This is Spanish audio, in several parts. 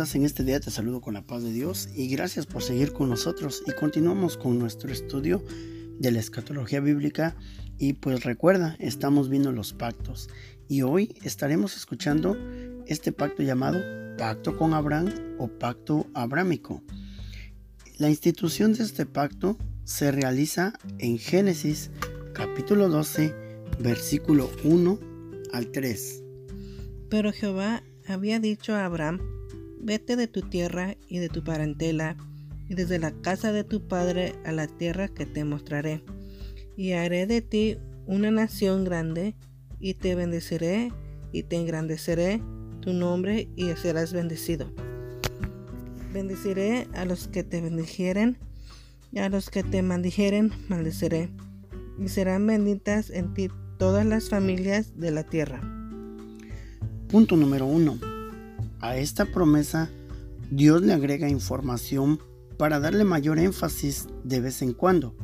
en este día? Te saludo con la paz de Dios y gracias por seguir con nosotros y continuamos con nuestro estudio de la escatología bíblica y pues recuerda, estamos viendo los pactos y hoy estaremos escuchando este pacto llamado pacto con Abraham o pacto abrámico. La institución de este pacto se realiza en Génesis capítulo 12 versículo 1 al 3. Pero Jehová había dicho a Abraham, vete de tu tierra y de tu parentela, y desde la casa de tu padre a la tierra que te mostraré, y haré de ti una nación grande, y te bendeciré, y te engrandeceré tu nombre, y serás bendecido. Bendeciré a los que te bendijeren, y a los que te maldijeren, maldeciré, y serán benditas en ti todas las familias de la tierra. Punto número uno. A esta promesa Dios le agrega información para darle mayor énfasis de vez en cuando.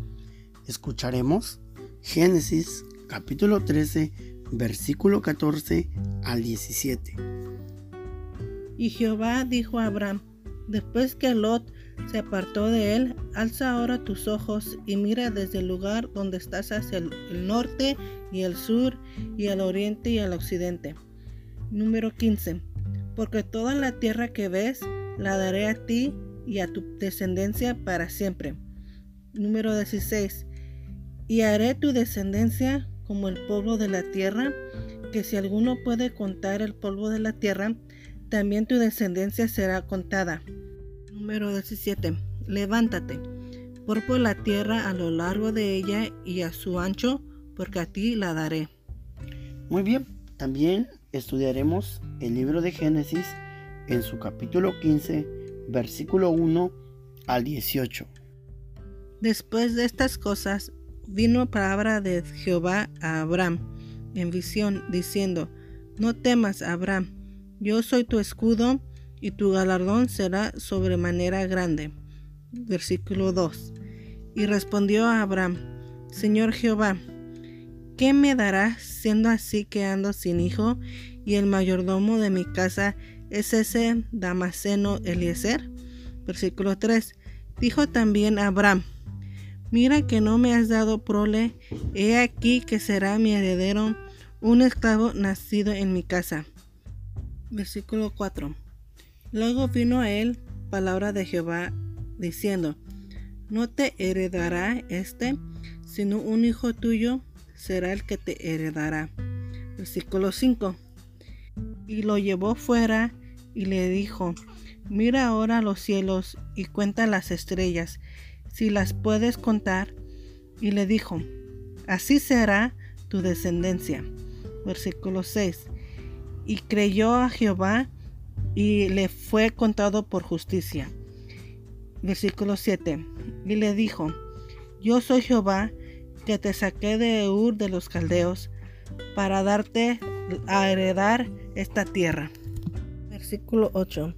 Escucharemos Génesis capítulo 13 versículo 14 al 17. Y Jehová dijo a Abraham, después que Lot se apartó de él, alza ahora tus ojos y mira desde el lugar donde estás hacia el norte y el sur y el oriente y el occidente Número 15. Porque toda la tierra que ves la daré a ti y a tu descendencia para siempre. Número 16. Y haré tu descendencia como el polvo de la tierra, que si alguno puede contar el polvo de la tierra, también tu descendencia será contada. Número 17. Levántate, por por la tierra a lo largo de ella y a su ancho, porque a ti la daré. Muy bien, también estudiaremos el libro de Génesis en su capítulo 15, versículo 1 al 18. Después de estas cosas, vino palabra de Jehová a Abraham en visión, diciendo, No temas, Abraham, yo soy tu escudo, y tu galardón será sobremanera grande. Versículo 2. Y respondió a Abraham, Señor Jehová, ¿Qué me darás siendo así que ando sin hijo y el mayordomo de mi casa es ese Damaseno Eliezer? Versículo 3. Dijo también Abraham, mira que no me has dado prole, he aquí que será mi heredero un esclavo nacido en mi casa. Versículo 4. Luego vino a él palabra de Jehová diciendo, no te heredará este, sino un hijo tuyo será el que te heredará. Versículo 5. Y lo llevó fuera y le dijo, mira ahora los cielos y cuenta las estrellas, si las puedes contar. Y le dijo, así será tu descendencia. Versículo 6. Y creyó a Jehová y le fue contado por justicia. Versículo 7. Y le dijo, yo soy Jehová que te saqué de Ur de los Caldeos para darte a heredar esta tierra. Versículo 8.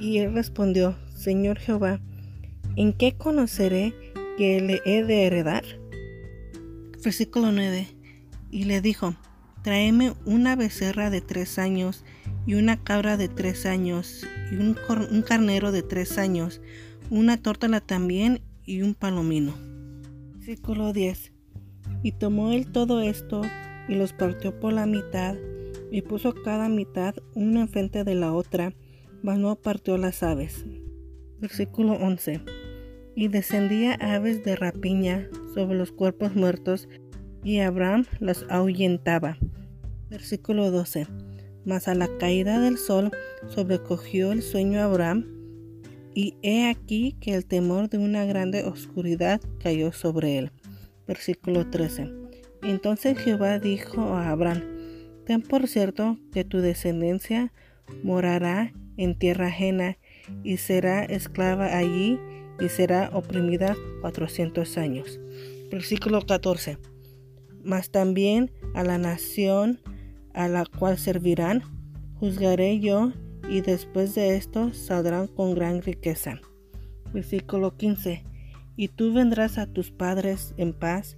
Y él respondió, Señor Jehová, ¿en qué conoceré que le he de heredar? Versículo 9. Y le dijo, tráeme una becerra de tres años y una cabra de tres años y un, un carnero de tres años, una tórtola también y un palomino. Versículo 10. Y tomó él todo esto y los partió por la mitad y puso cada mitad una enfrente de la otra, mas no partió las aves. Versículo 11. Y descendía aves de rapiña sobre los cuerpos muertos y Abraham las ahuyentaba. Versículo 12. Mas a la caída del sol sobrecogió el sueño Abraham y he aquí que el temor de una grande oscuridad cayó sobre él. Versículo 13. Entonces Jehová dijo a Abraham, ten por cierto que tu descendencia morará en tierra ajena y será esclava allí y será oprimida cuatrocientos años. Versículo 14. Mas también a la nación a la cual servirán, juzgaré yo y después de esto saldrán con gran riqueza. Versículo 15. Y tú vendrás a tus padres en paz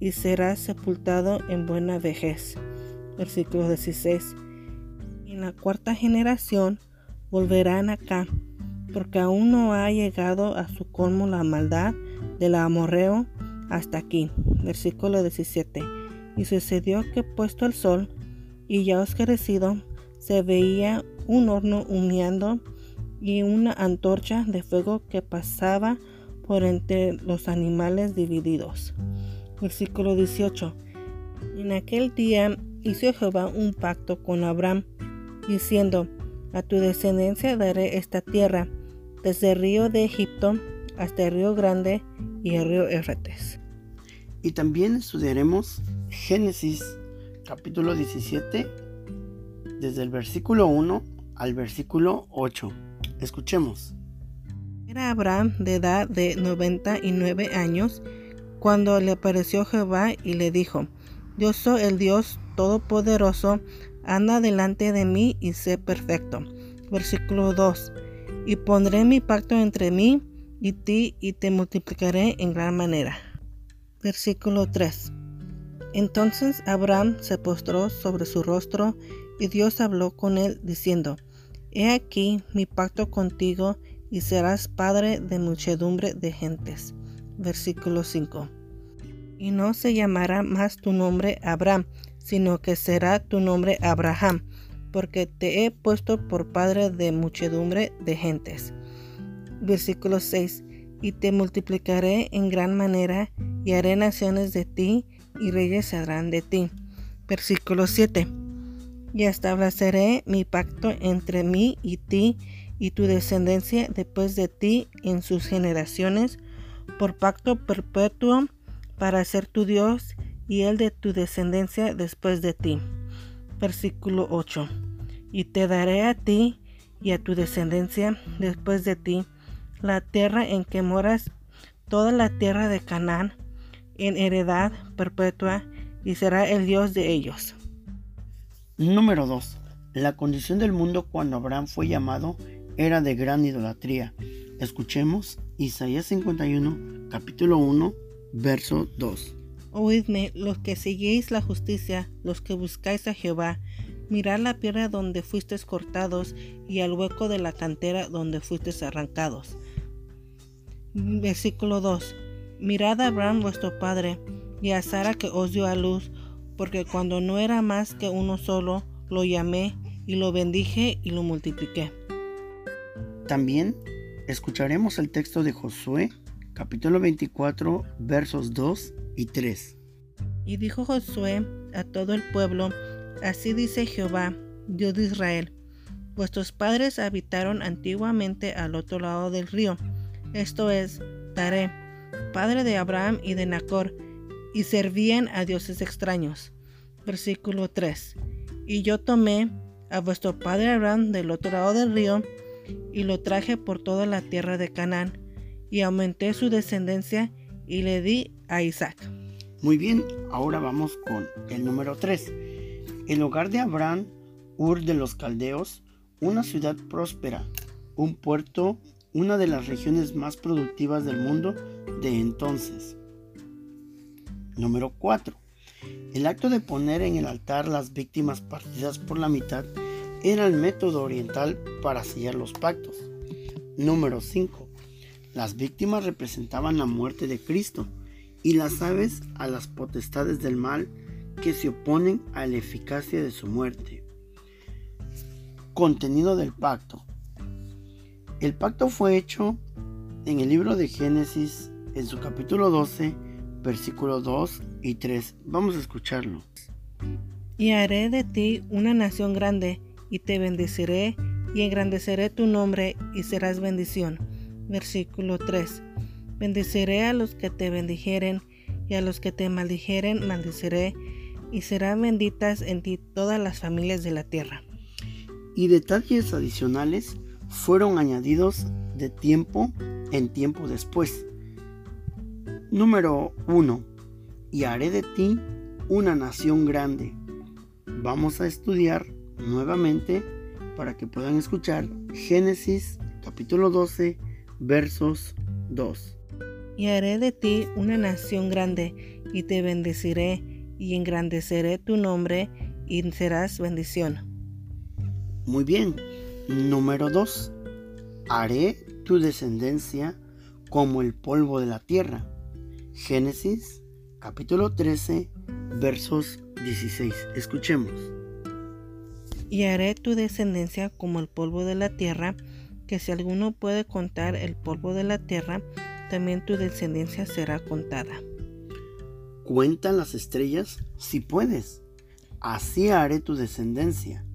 y serás sepultado en buena vejez. Versículo 16. En la cuarta generación volverán acá, porque aún no ha llegado a su colmo la maldad del amorreo hasta aquí. Versículo 17. Y sucedió que puesto el sol y ya oscurecido, se veía un horno humeando y una antorcha de fuego que pasaba por entre los animales divididos. Versículo 18. En aquel día hizo Jehová un pacto con Abraham, diciendo, a tu descendencia daré esta tierra, desde el río de Egipto hasta el río Grande y el río Erretes. Y también estudiaremos Génesis capítulo 17, desde el versículo 1 al versículo 8. Escuchemos. Era Abraham de edad de 99 años cuando le apareció Jehová y le dijo, Yo soy el Dios Todopoderoso, anda delante de mí y sé perfecto. Versículo 2. Y pondré mi pacto entre mí y ti y te multiplicaré en gran manera. Versículo 3. Entonces Abraham se postró sobre su rostro y Dios habló con él diciendo, He aquí mi pacto contigo y serás padre de muchedumbre de gentes. Versículo 5. Y no se llamará más tu nombre Abraham, sino que será tu nombre Abraham, porque te he puesto por padre de muchedumbre de gentes. Versículo 6. Y te multiplicaré en gran manera, y haré naciones de ti, y reyes saldrán de ti. Versículo 7. Y estableceré mi pacto entre mí y ti, y tu descendencia después de ti en sus generaciones, por pacto perpetuo para ser tu Dios y el de tu descendencia después de ti. Versículo 8. Y te daré a ti y a tu descendencia después de ti la tierra en que moras, toda la tierra de Canaán, en heredad perpetua, y será el Dios de ellos. Número 2. La condición del mundo cuando Abraham fue llamado era de gran idolatría. Escuchemos Isaías 51, capítulo 1, verso 2. Oídme los que seguís la justicia, los que buscáis a Jehová, mirad la piedra donde fuisteis cortados y al hueco de la cantera donde fuisteis arrancados. Versículo 2. Mirad a Abraham vuestro padre y a Sara que os dio a luz, porque cuando no era más que uno solo, lo llamé y lo bendije y lo multipliqué. También escucharemos el texto de Josué, capítulo 24, versos 2 y 3. Y dijo Josué a todo el pueblo, Así dice Jehová, Dios de Israel, vuestros padres habitaron antiguamente al otro lado del río, esto es, Taré, padre de Abraham y de Nacor, y servían a dioses extraños. Versículo 3. Y yo tomé a vuestro padre Abraham del otro lado del río, y lo traje por toda la tierra de Canaán, y aumenté su descendencia, y le di a Isaac. Muy bien, ahora vamos con el número 3. El hogar de Abraham, Ur de los Caldeos, una ciudad próspera, un puerto, una de las regiones más productivas del mundo de entonces. Número 4. El acto de poner en el altar las víctimas partidas por la mitad era el método oriental para sellar los pactos. Número 5. Las víctimas representaban la muerte de Cristo y las aves a las potestades del mal que se oponen a la eficacia de su muerte. Contenido del pacto. El pacto fue hecho en el libro de Génesis en su capítulo 12, versículos 2 y 3. Vamos a escucharlo. Y haré de ti una nación grande, y te bendeciré, y engrandeceré tu nombre, y serás bendición. Versículo 3. Bendeciré a los que te bendijeren, y a los que te maldijeren maldeciré, y serán benditas en ti todas las familias de la tierra. Y detalles adicionales fueron añadidos de tiempo en tiempo después. Número 1. Y haré de ti una nación grande. Vamos a estudiar nuevamente para que puedan escuchar Génesis capítulo 12 versos 2. Y haré de ti una nación grande, y te bendeciré, y engrandeceré tu nombre, y serás bendición. Muy bien, Número 2. Haré tu descendencia como el polvo de la tierra. Génesis capítulo 13 versos 16. Escuchemos. Y haré tu descendencia como el polvo de la tierra, que si alguno puede contar el polvo de la tierra, también tu descendencia será contada. Cuenta las estrellas si puedes. Así haré tu descendencia.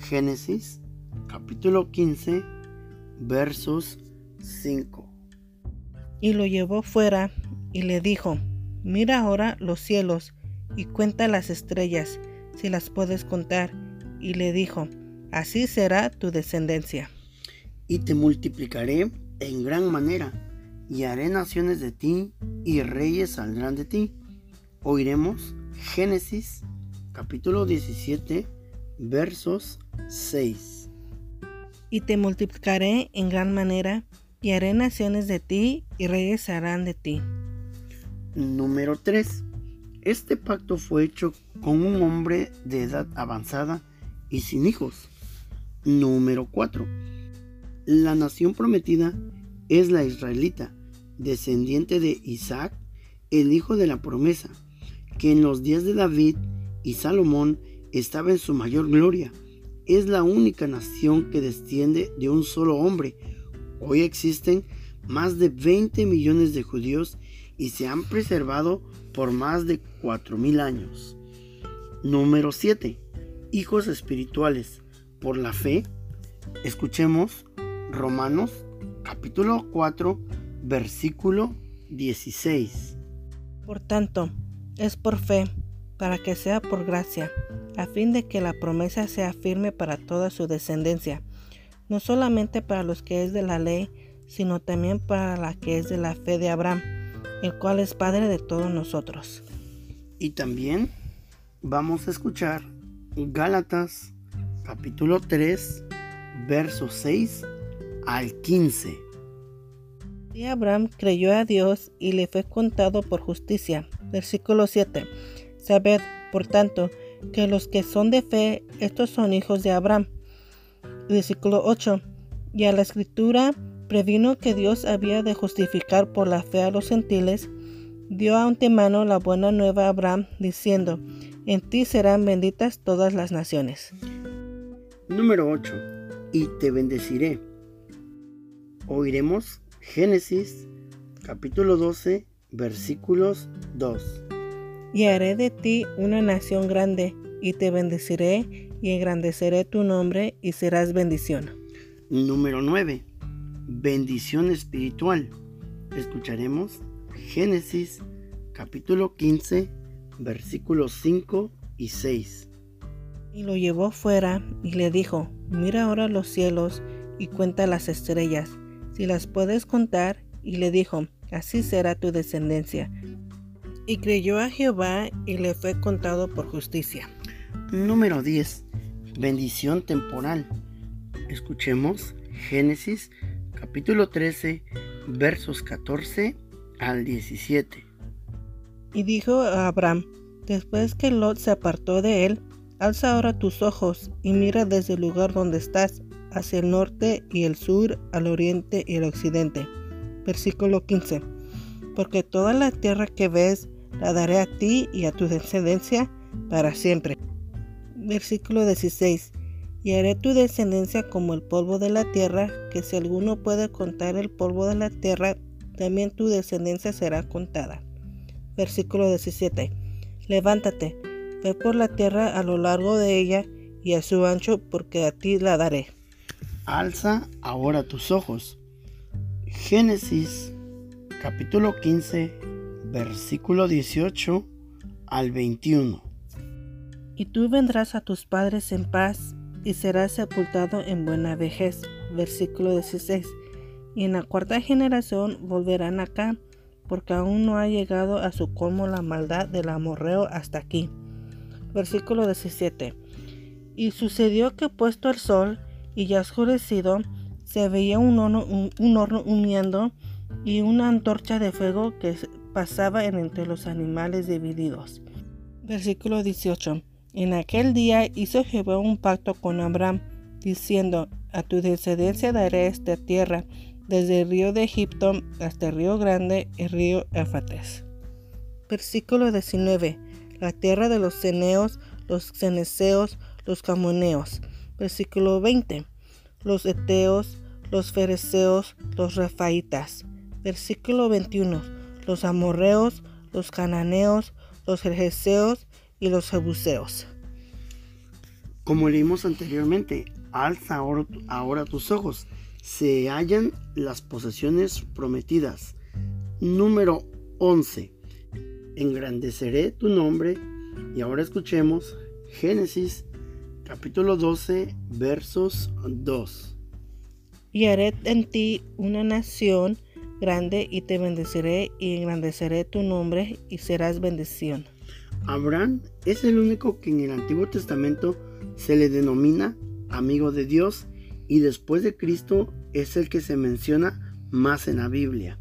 Génesis capítulo 15 versos 5. Y lo llevó fuera y le dijo, mira ahora los cielos y cuenta las estrellas, si las puedes contar. Y le dijo, así será tu descendencia. Y te multiplicaré en gran manera, y haré naciones de ti, y reyes saldrán de ti. Oiremos Génesis capítulo 17 versos 6. Y te multiplicaré en gran manera, y haré naciones de ti, y reyes harán de ti. Número 3. Este pacto fue hecho con un hombre de edad avanzada y sin hijos. Número 4. La nación prometida es la israelita, descendiente de Isaac, el hijo de la promesa, que en los días de David y Salomón estaba en su mayor gloria. Es la única nación que desciende de un solo hombre. Hoy existen más de 20 millones de judíos y se han preservado por más de 4.000 años. Número 7. Hijos espirituales por la fe. Escuchemos Romanos capítulo 4 versículo 16. Por tanto, es por fe, para que sea por gracia, a fin de que la promesa sea firme para toda su descendencia, no solamente para los que es de la ley, sino también para la que es de la fe de Abraham el cual es Padre de todos nosotros. Y también vamos a escuchar Gálatas capítulo 3, versos 6 al 15. Y Abraham creyó a Dios y le fue contado por justicia. Versículo 7. Sabed, por tanto, que los que son de fe, estos son hijos de Abraham. Versículo 8. Y a la escritura previno que Dios había de justificar por la fe a los gentiles, dio a antemano la buena nueva a Abraham, diciendo, en ti serán benditas todas las naciones. Número 8. Y te bendeciré. Oiremos Génesis capítulo 12 versículos 2. Y haré de ti una nación grande, y te bendeciré, y engrandeceré tu nombre, y serás bendición. Número 9 bendición espiritual. Escucharemos Génesis capítulo 15 versículos 5 y 6. Y lo llevó fuera y le dijo, mira ahora los cielos y cuenta las estrellas, si las puedes contar. Y le dijo, así será tu descendencia. Y creyó a Jehová y le fue contado por justicia. Número 10. Bendición temporal. Escuchemos Génesis capítulo 13, versos 14 al 17. Y dijo a Abraham, después que Lot se apartó de él, alza ahora tus ojos y mira desde el lugar donde estás, hacia el norte y el sur, al oriente y el occidente. Versículo 15. Porque toda la tierra que ves la daré a ti y a tu descendencia para siempre. Versículo 16 y haré tu descendencia como el polvo de la tierra, que si alguno puede contar el polvo de la tierra, también tu descendencia será contada. Versículo 17. Levántate, ve por la tierra a lo largo de ella y a su ancho, porque a ti la daré. Alza ahora tus ojos. Génesis capítulo 15, versículo 18 al 21. Y tú vendrás a tus padres en paz y será sepultado en buena vejez. Versículo 16. Y en la cuarta generación volverán acá, porque aún no ha llegado a su colmo la maldad del amorreo hasta aquí. Versículo 17. Y sucedió que puesto el sol y ya oscurecido, se veía un horno, un, horno y una antorcha de fuego que pasaba entre los animales divididos. Versículo 18. En aquel día hizo Jehová un pacto con Abraham, diciendo, a tu descendencia daré esta tierra, desde el río de Egipto hasta el río grande, el río Éfates. Versículo 19. La tierra de los ceneos, los ceneseos, los camoneos. Versículo 20. Los eteos, los fereceos, los refaitas. Versículo 21. Los amorreos, los cananeos, los jerjeseos y los jebuseos. Como leímos anteriormente, alza ahora, tus ojos. Se hallan las posesiones prometidas. Número 11. Engrandeceré tu nombre. Y ahora escuchemos Génesis capítulo 12 versos 2. Y haré en ti una nación grande y te bendeciré y engrandeceré tu nombre y serás bendición. Abraham es el único que en el Antiguo Testamento se le denomina amigo de Dios y después de Cristo es el que se menciona más en la Biblia.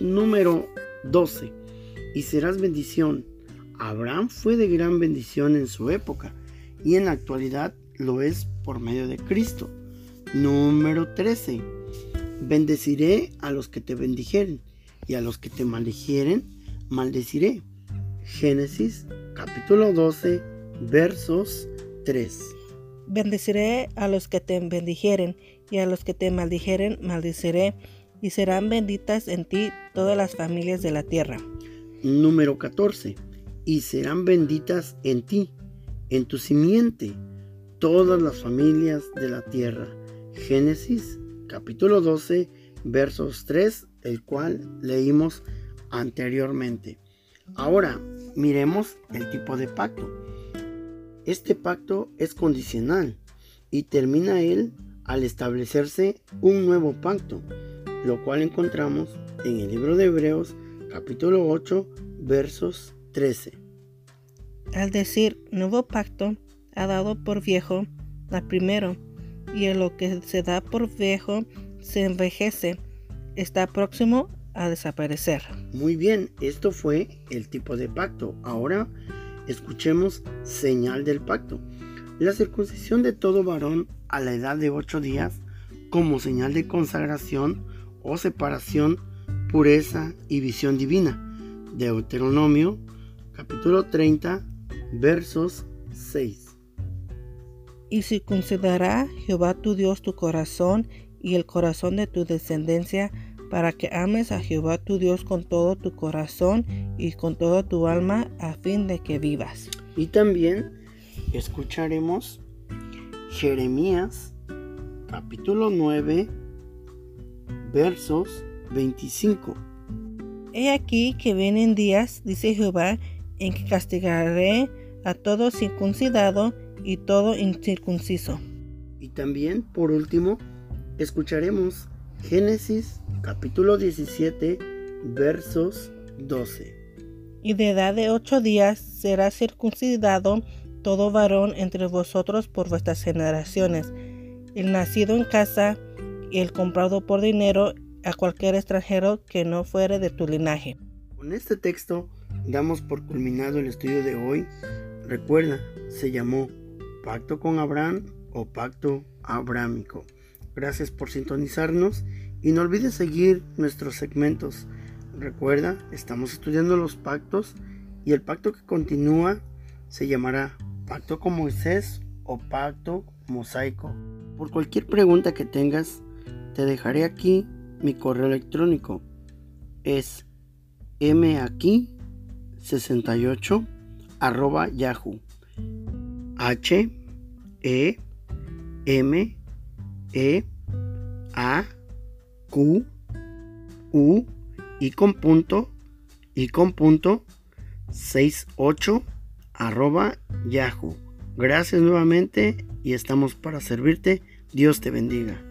Número 12. Y serás bendición. Abraham fue de gran bendición en su época y en la actualidad lo es por medio de Cristo. Número 13. Bendeciré a los que te bendijeren y a los que te maldijeren, maldeciré. Génesis capítulo 12 versos 3. Bendeciré a los que te bendijeren y a los que te maldijeren maldeciré y serán benditas en ti todas las familias de la tierra. Número 14. Y serán benditas en ti, en tu simiente, todas las familias de la tierra. Génesis capítulo 12 versos 3, el cual leímos anteriormente. Ahora, miremos el tipo de pacto. Este pacto es condicional y termina él al establecerse un nuevo pacto, lo cual encontramos en el libro de Hebreos capítulo 8 versos 13. Al decir nuevo pacto, ha dado por viejo la primero, y en lo que se da por viejo se envejece, está próximo a desaparecer. Muy bien, esto fue el tipo de pacto. Ahora escuchemos señal del pacto. La circuncisión de todo varón a la edad de ocho días como señal de consagración o separación, pureza y visión divina. Deuteronomio capítulo 30 versos 6. Y circuncidará Jehová tu Dios tu corazón y el corazón de tu descendencia para que ames a Jehová tu Dios con todo tu corazón y con toda tu alma a fin de que vivas. Y también escucharemos Jeremías capítulo 9 versos 25. He aquí que vienen días, dice Jehová, en que castigaré a todo circuncidado y todo incircunciso. Y también, por último, escucharemos Génesis capítulo 17 versos 12. Y de edad de ocho días será circuncidado todo varón entre vosotros por vuestras generaciones, el nacido en casa y el comprado por dinero a cualquier extranjero que no fuere de tu linaje. Con este texto damos por culminado el estudio de hoy. Recuerda, se llamó Pacto con Abraham o Pacto Abrámico. Gracias por sintonizarnos y no olvides seguir nuestros segmentos. Recuerda, estamos estudiando los pactos y el pacto que continúa se llamará Pacto con Moisés o Pacto Mosaico. Por cualquier pregunta que tengas, te dejaré aquí mi correo electrónico. Es aquí68 arroba yahoo. H E M E A Q U y con punto y con punto 68 arroba yahoo. Gracias nuevamente y estamos para servirte. Dios te bendiga.